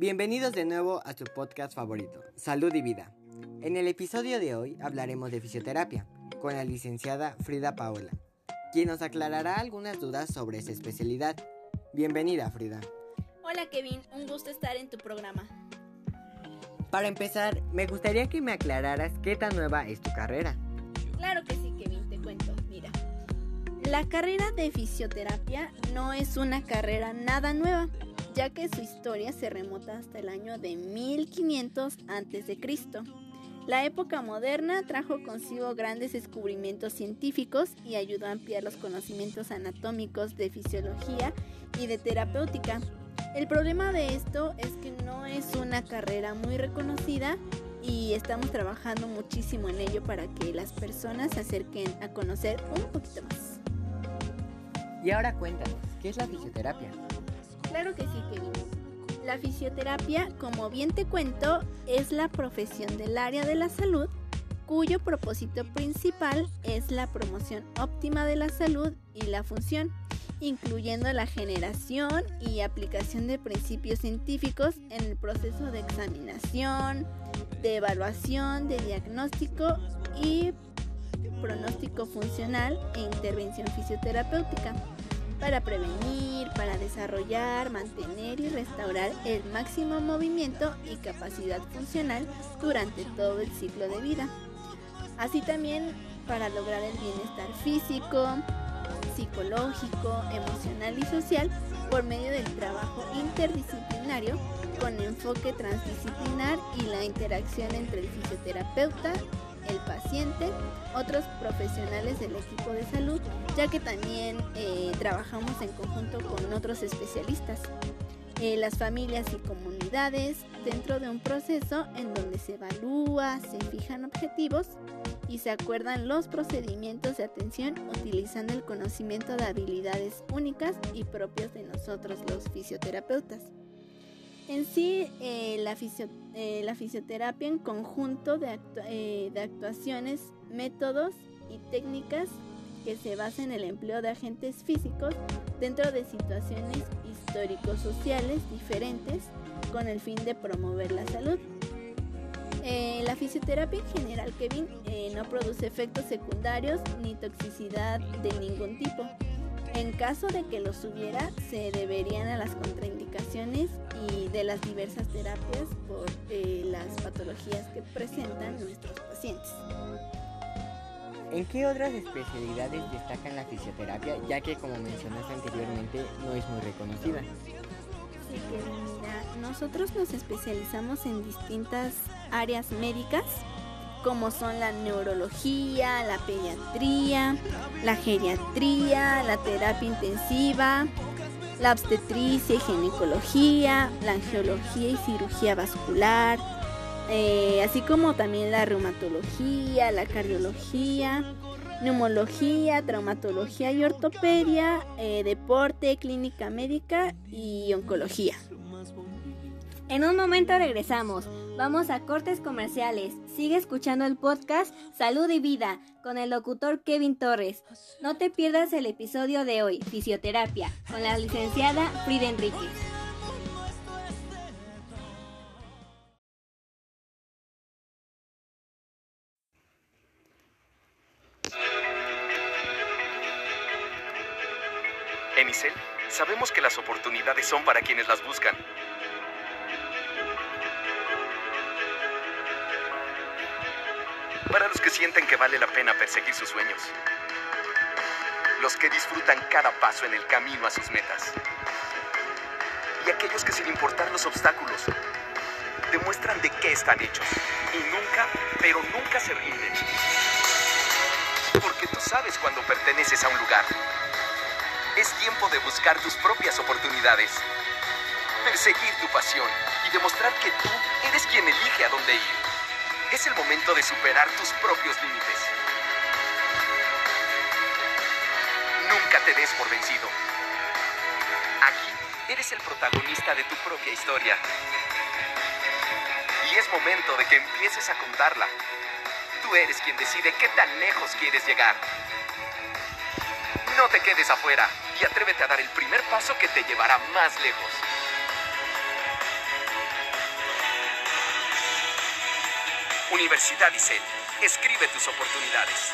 Bienvenidos de nuevo a su podcast favorito, Salud y Vida. En el episodio de hoy hablaremos de fisioterapia con la licenciada Frida Paola, quien nos aclarará algunas dudas sobre esa especialidad. Bienvenida, Frida. Hola, Kevin, un gusto estar en tu programa. Para empezar, me gustaría que me aclararas qué tan nueva es tu carrera. Claro que sí, Kevin, te cuento. Mira, la carrera de fisioterapia no es una carrera nada nueva, ya que su historia se remota hasta el año de 1500 a.C. La época moderna trajo consigo grandes descubrimientos científicos y ayudó a ampliar los conocimientos anatómicos de fisiología y de terapéutica. El problema de esto es que no es una carrera muy reconocida y estamos trabajando muchísimo en ello para que las personas se acerquen a conocer un poquito más. Y ahora cuéntanos, ¿qué es la fisioterapia? Claro que sí, Kevin. La fisioterapia, como bien te cuento, es la profesión del área de la salud cuyo propósito principal es la promoción óptima de la salud y la función, incluyendo la generación y aplicación de principios científicos en el proceso de examinación, de evaluación, de diagnóstico y pronóstico funcional e intervención fisioterapéutica para prevenir, para desarrollar, mantener y restaurar el máximo movimiento y capacidad funcional durante todo el ciclo de vida. Así también para lograr el bienestar físico, psicológico, emocional y social por medio del trabajo interdisciplinario con enfoque transdisciplinar y la interacción entre el fisioterapeuta, el paciente, otros profesionales del equipo de salud, ya que también eh, trabajamos en conjunto con otros especialistas, eh, las familias y comunidades, dentro de un proceso en donde se evalúa, se fijan objetivos y se acuerdan los procedimientos de atención utilizando el conocimiento de habilidades únicas y propias de nosotros los fisioterapeutas. En sí, eh, eh, la, fisioterapia en conjunto de, eh, de actuaciones, métodos y técnicas que se basa en el empleo de agentes físicos dentro de situaciones histórico-sociales diferentes con el fin de promover la salud. la fisioterapia en general, Kevin, no produce efectos secundarios ni toxicidad de ningún tipo. En caso de que los hubiera, se deberían a las contraindicaciones y de las diversas terapias por eh, las patologías que presentan nuestros pacientes. ¿En qué otras especialidades destacan la fisioterapia, ya que como mencionaste anteriormente no es muy reconocida? Nosotros nos especializamos en distintas áreas médicas como son la neurología, la pediatría, la geriatría, la terapia intensiva, la obstetricia y ginecología, la angiología y cirugía vascular, eh, así como también la reumatología, la cardiología, neumología, traumatología y ortopedia, eh, deporte, clínica médica y oncología. En un momento regresamos. Vamos a cortes comerciales. Sigue escuchando el podcast Salud y Vida con el locutor Kevin Torres. No te pierdas el episodio de hoy, Fisioterapia, con la licenciada Frida Enríquez. En sabemos que las oportunidades son para quienes las buscan para los que sienten que vale la pena perseguir sus sueños, los que disfrutan cada paso en el camino a sus metas, y aquellos que sin importar los obstáculos, demuestran de qué están hechos, y nunca, pero nunca se rinden. Porque tú sabes cuando perteneces a un lugar. Es tiempo de buscar tus propias oportunidades, perseguir tu pasión y demostrar que tú eres quien elige a dónde ir. Es el momento de superar tus propios límites. Nunca te des por vencido. Aquí eres el protagonista de tu propia historia. Y es momento de que empieces a contarla. Tú eres quien decide qué tan lejos quieres llegar. No te quedes afuera y atrévete a dar el primer paso que te llevará más lejos. Universidad ICEL. Escribe tus oportunidades.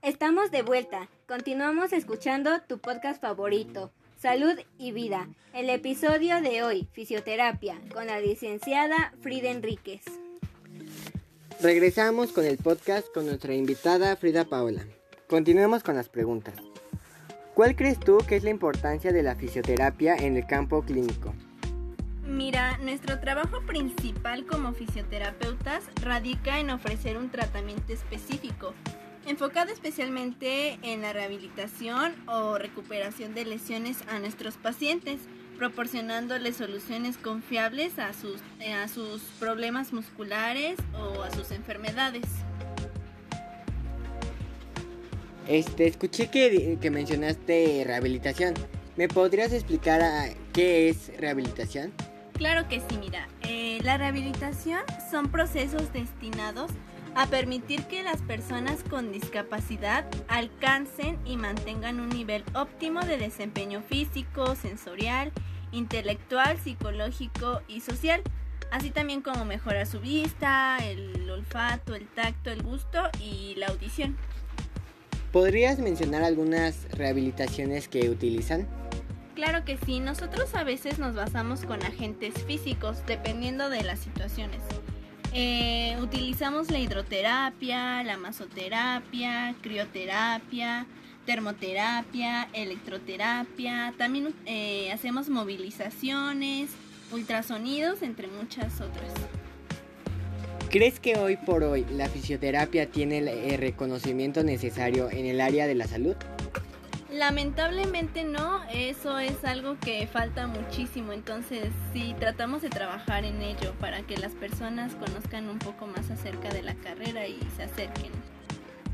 Estamos de vuelta. Continuamos escuchando tu podcast favorito, Salud y Vida. El episodio de hoy, Fisioterapia, con la licenciada Frida Enríquez. Regresamos con el podcast con nuestra invitada Frida Paola. Continuemos con las preguntas. ¿Cuál crees tú que es la importancia de la fisioterapia en el campo clínico? Mira, nuestro trabajo principal como fisioterapeutas radica en ofrecer un tratamiento específico enfocado especialmente en la rehabilitación o recuperación de lesiones a nuestros pacientes, proporcionándoles soluciones confiables a sus, eh, a sus problemas musculares o a sus enfermedades. Este, escuché que, que mencionaste rehabilitación. ¿Me podrías explicar a qué es rehabilitación? Claro que sí, mira. Eh, la rehabilitación son procesos destinados a permitir que las personas con discapacidad alcancen y mantengan un nivel óptimo de desempeño físico, sensorial, intelectual, psicológico y social, así también como mejorar su vista, el olfato, el tacto, el gusto y la audición. ¿Podrías mencionar algunas rehabilitaciones que utilizan? Claro que sí, nosotros a veces nos basamos con agentes físicos dependiendo de las situaciones. Eh, utilizamos la hidroterapia, la masoterapia, crioterapia, termoterapia, electroterapia. También eh, hacemos movilizaciones, ultrasonidos, entre muchas otras. ¿Crees que hoy por hoy la fisioterapia tiene el reconocimiento necesario en el área de la salud? Lamentablemente no, eso es algo que falta muchísimo, entonces sí, tratamos de trabajar en ello para que las personas conozcan un poco más acerca de la carrera y se acerquen.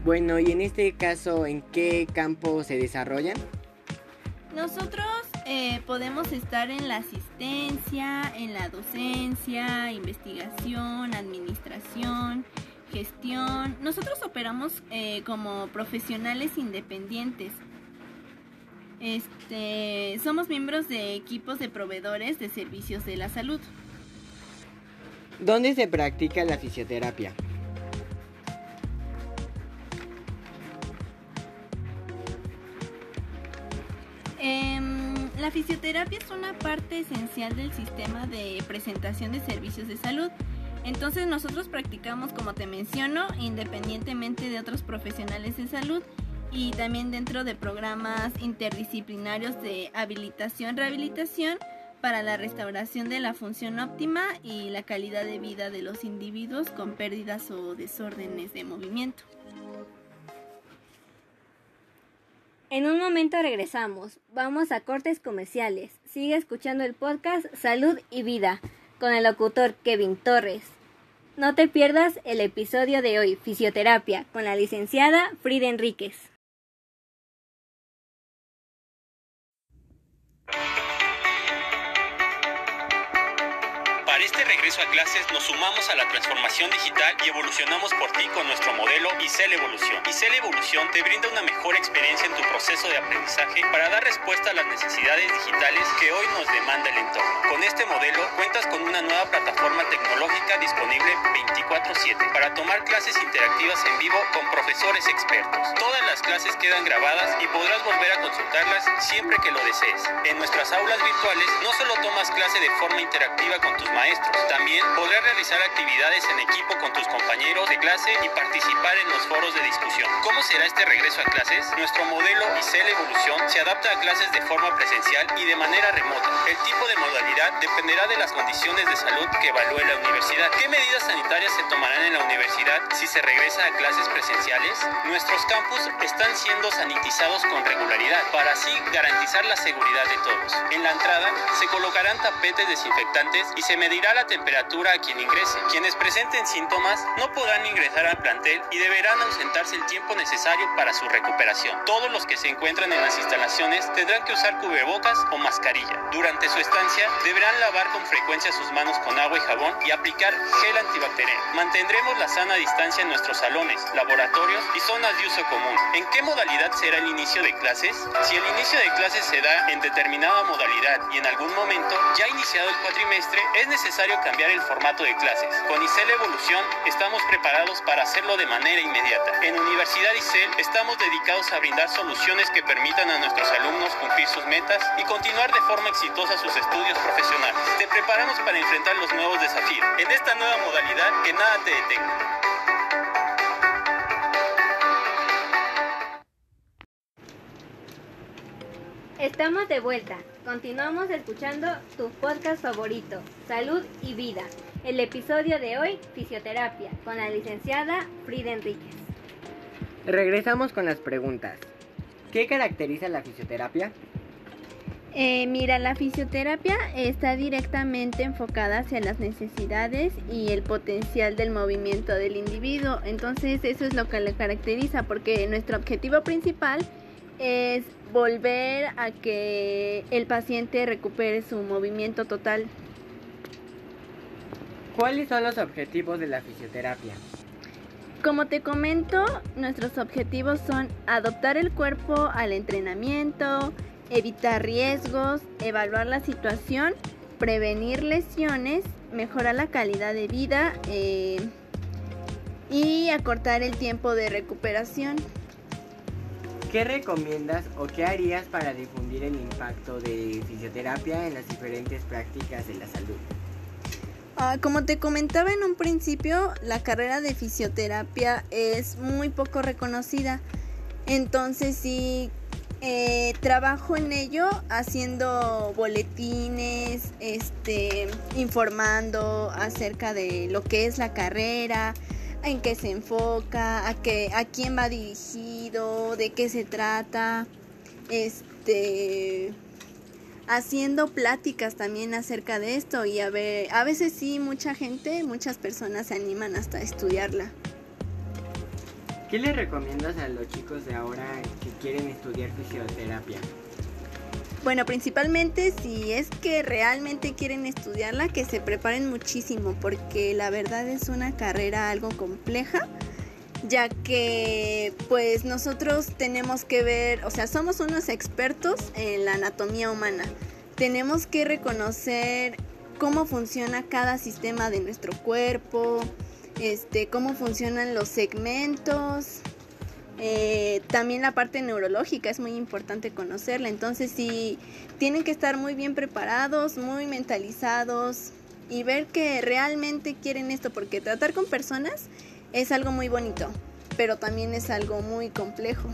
Bueno, y en este caso, ¿en qué campo se desarrollan? Nosotros eh, podemos estar en la asistencia, en la docencia, investigación, administración, gestión. Nosotros operamos eh, como profesionales independientes. Este, somos miembros de equipos de proveedores de servicios de la salud. ¿Dónde se practica la fisioterapia? Em, la fisioterapia es una parte esencial del sistema de presentación de servicios de salud. Entonces nosotros practicamos, como te menciono, independientemente de otros profesionales de salud y también dentro de programas interdisciplinarios de habilitación-rehabilitación para la restauración de la función óptima y la calidad de vida de los individuos con pérdidas o desórdenes de movimiento. En un momento regresamos. Vamos a cortes comerciales. Sigue escuchando el podcast Salud y Vida con el locutor Kevin Torres. No te pierdas el episodio de hoy, Fisioterapia, con la licenciada Frida Enríquez. A clases nos sumamos a la transformación digital y evolucionamos por ti con nuestro modelo ICEL Evolución. ICEL Evolución te brinda una mejor experiencia en tu proceso de aprendizaje para dar respuesta a las necesidades digitales que hoy nos demanda el entorno. Con este modelo cuentas con una nueva plataforma tecnológica disponible 24/7 para tomar clases interactivas en vivo con profesores expertos. Todas las clases quedan grabadas y podrás volver a consultarlas siempre que lo desees. En nuestras aulas virtuales no solo tomas clase de forma interactiva con tus maestros, también podrás realizar actividades en equipo con tus compañeros de clase y participar en los foros de discusión. ¿Cómo será este regreso a clases? Nuestro modelo ICEL Evolución se adapta a clases de forma presencial y de manera remota. El tipo de modalidad dependerá de las condiciones de salud que evalúe la universidad. ¿Qué medidas sanitarias se tomarán en la universidad si se regresa a clases presenciales? Nuestros campus están siendo sanitizados con regularidad para así garantizar la seguridad de todos. En la entrada se colocarán tapetes desinfectantes y se medirá la la temperatura a quien ingrese. Quienes presenten síntomas no podrán ingresar al plantel y deberán ausentarse el tiempo necesario para su recuperación. Todos los que se encuentran en las instalaciones tendrán que usar cubrebocas o mascarilla. Durante su estancia deberán lavar con frecuencia sus manos con agua y jabón y aplicar gel antibacterial. Mantendremos la sana distancia en nuestros salones, laboratorios y zonas de uso común. ¿En qué modalidad será el inicio de clases? Si el inicio de clases se da en determinada modalidad y en algún momento ya iniciado el cuatrimestre, es necesario cambiar el formato de clases. Con ICEL Evolución estamos preparados para hacerlo de manera inmediata. En Universidad ICEL estamos dedicados a brindar soluciones que permitan a nuestros alumnos cumplir sus metas y continuar de forma exitosa sus estudios profesionales. Te preparamos para enfrentar los nuevos desafíos. En esta nueva modalidad, que nada te detenga. Estamos de vuelta. Continuamos escuchando tu podcast favorito, Salud y Vida. El episodio de hoy, Fisioterapia, con la licenciada Frida Enríquez. Regresamos con las preguntas. ¿Qué caracteriza la fisioterapia? Eh, mira, la fisioterapia está directamente enfocada hacia las necesidades y el potencial del movimiento del individuo. Entonces eso es lo que le caracteriza porque nuestro objetivo principal es volver a que el paciente recupere su movimiento total. ¿Cuáles son los objetivos de la fisioterapia? Como te comento, nuestros objetivos son adoptar el cuerpo al entrenamiento, evitar riesgos, evaluar la situación, prevenir lesiones, mejorar la calidad de vida eh, y acortar el tiempo de recuperación. ¿Qué recomiendas o qué harías para difundir el impacto de fisioterapia en las diferentes prácticas de la salud? Ah, como te comentaba en un principio, la carrera de fisioterapia es muy poco reconocida. Entonces sí, eh, trabajo en ello haciendo boletines, este, informando acerca de lo que es la carrera, en qué se enfoca, a, qué, a quién va dirigido, de qué se trata, este, haciendo pláticas también acerca de esto y a, ver, a veces sí mucha gente, muchas personas se animan hasta a estudiarla. ¿Qué le recomiendas a los chicos de ahora que quieren estudiar fisioterapia? Bueno, principalmente si es que realmente quieren estudiarla, que se preparen muchísimo, porque la verdad es una carrera algo compleja, ya que pues nosotros tenemos que ver, o sea, somos unos expertos en la anatomía humana. Tenemos que reconocer cómo funciona cada sistema de nuestro cuerpo, este, cómo funcionan los segmentos, eh, también la parte neurológica es muy importante conocerla, entonces sí tienen que estar muy bien preparados, muy mentalizados y ver que realmente quieren esto, porque tratar con personas es algo muy bonito, pero también es algo muy complejo.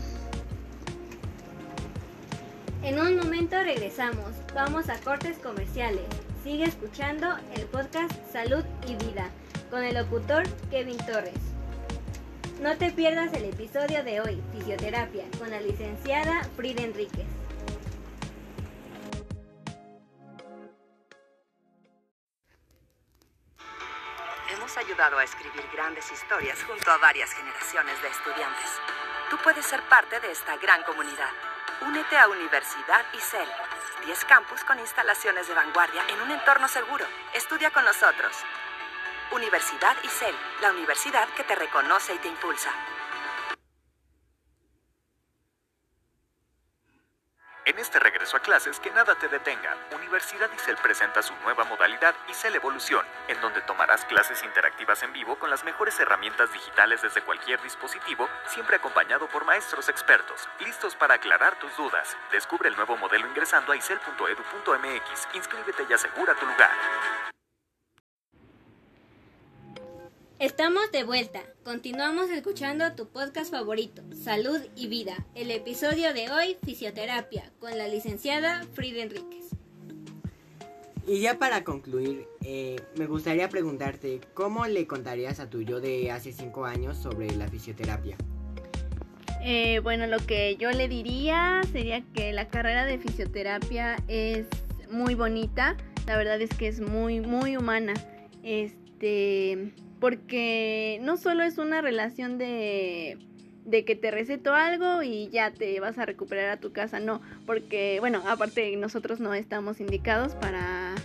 En un momento regresamos, vamos a cortes comerciales. Sigue escuchando el podcast Salud y Vida con el locutor Kevin Torres. No te pierdas el episodio de hoy, Fisioterapia, con la licenciada Frida Enríquez. Hemos ayudado a escribir grandes historias junto a varias generaciones de estudiantes. Tú puedes ser parte de esta gran comunidad. Únete a Universidad ICEL. 10 campus con instalaciones de vanguardia en un entorno seguro. Estudia con nosotros. Universidad ICEL, la universidad que te reconoce y te impulsa. En este regreso a clases, que nada te detenga. Universidad ICEL presenta su nueva modalidad ICEL Evolución, en donde tomarás clases interactivas en vivo con las mejores herramientas digitales desde cualquier dispositivo, siempre acompañado por maestros expertos, listos para aclarar tus dudas. Descubre el nuevo modelo ingresando a isel.edu.mx. Inscríbete y asegura tu lugar. Estamos de vuelta. Continuamos escuchando tu podcast favorito, Salud y Vida. El episodio de hoy, Fisioterapia, con la licenciada Frida Enríquez. Y ya para concluir, eh, me gustaría preguntarte, ¿cómo le contarías a tu yo de hace 5 años sobre la fisioterapia? Eh, bueno, lo que yo le diría sería que la carrera de fisioterapia es muy bonita, la verdad es que es muy, muy humana Este, porque no solo es una relación de de que te receto algo y ya te vas a recuperar a tu casa, no, porque bueno, aparte nosotros no estamos indicados para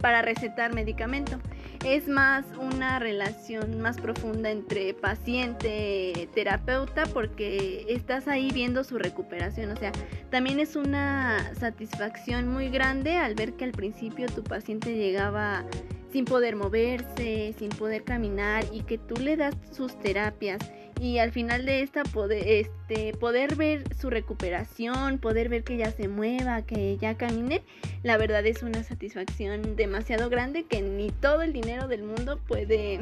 para recetar medicamento. Es más una relación más profunda entre paciente terapeuta porque estás ahí viendo su recuperación, o sea, también es una satisfacción muy grande al ver que al principio tu paciente llegaba sin poder moverse, sin poder caminar y que tú le das sus terapias y al final de esta poder, este, poder ver su recuperación, poder ver que ya se mueva, que ya camine, la verdad es una satisfacción demasiado grande que ni todo el dinero del mundo puede,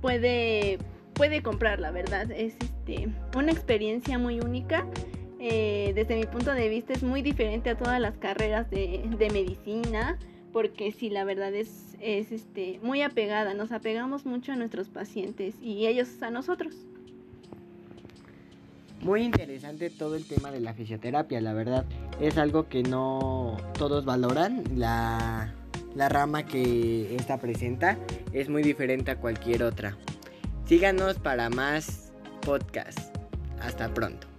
puede, puede comprar, la verdad. Es este, una experiencia muy única. Eh, desde mi punto de vista es muy diferente a todas las carreras de, de medicina porque sí, la verdad es, es este, muy apegada, nos apegamos mucho a nuestros pacientes y ellos a nosotros. Muy interesante todo el tema de la fisioterapia, la verdad. Es algo que no todos valoran. La, la rama que esta presenta es muy diferente a cualquier otra. Síganos para más podcasts. Hasta pronto.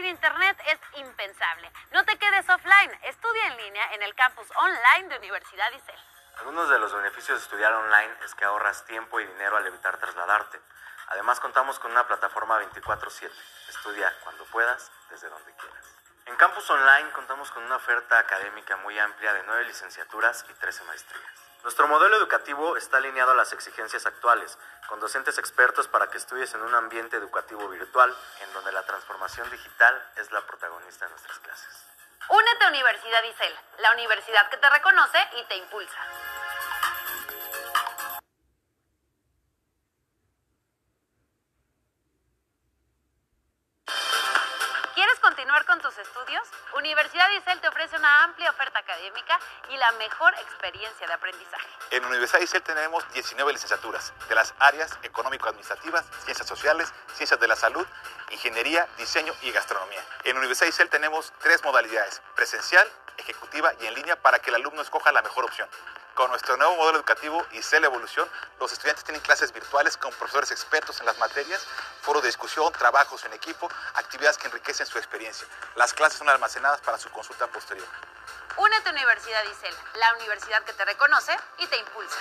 Sin internet es impensable. No te quedes offline. Estudia en línea en el campus online de Universidad ICEL. Algunos de los beneficios de estudiar online es que ahorras tiempo y dinero al evitar trasladarte. Además contamos con una plataforma 24/7. Estudia cuando puedas, desde donde quieras. En Campus Online contamos con una oferta académica muy amplia de nueve licenciaturas y 13 maestrías. Nuestro modelo educativo está alineado a las exigencias actuales, con docentes expertos para que estudies en un ambiente educativo virtual en donde la transformación digital es la protagonista de nuestras clases. Únete a Universidad ICEL, la universidad que te reconoce y te impulsa. Y la mejor experiencia de aprendizaje. En Universidad ICEL tenemos 19 licenciaturas de las áreas económico-administrativas, ciencias sociales, ciencias de la salud, ingeniería, diseño y gastronomía. En Universidad ICEL tenemos tres modalidades, presencial, ejecutiva y en línea para que el alumno escoja la mejor opción. Con nuestro nuevo modelo educativo ICEL Evolución, los estudiantes tienen clases virtuales con profesores expertos en las materias, foros de discusión, trabajos en equipo, actividades que enriquecen su experiencia. Las clases son almacenadas para su consulta posterior. Únete a Universidad ICEL, la universidad que te reconoce y te impulsa.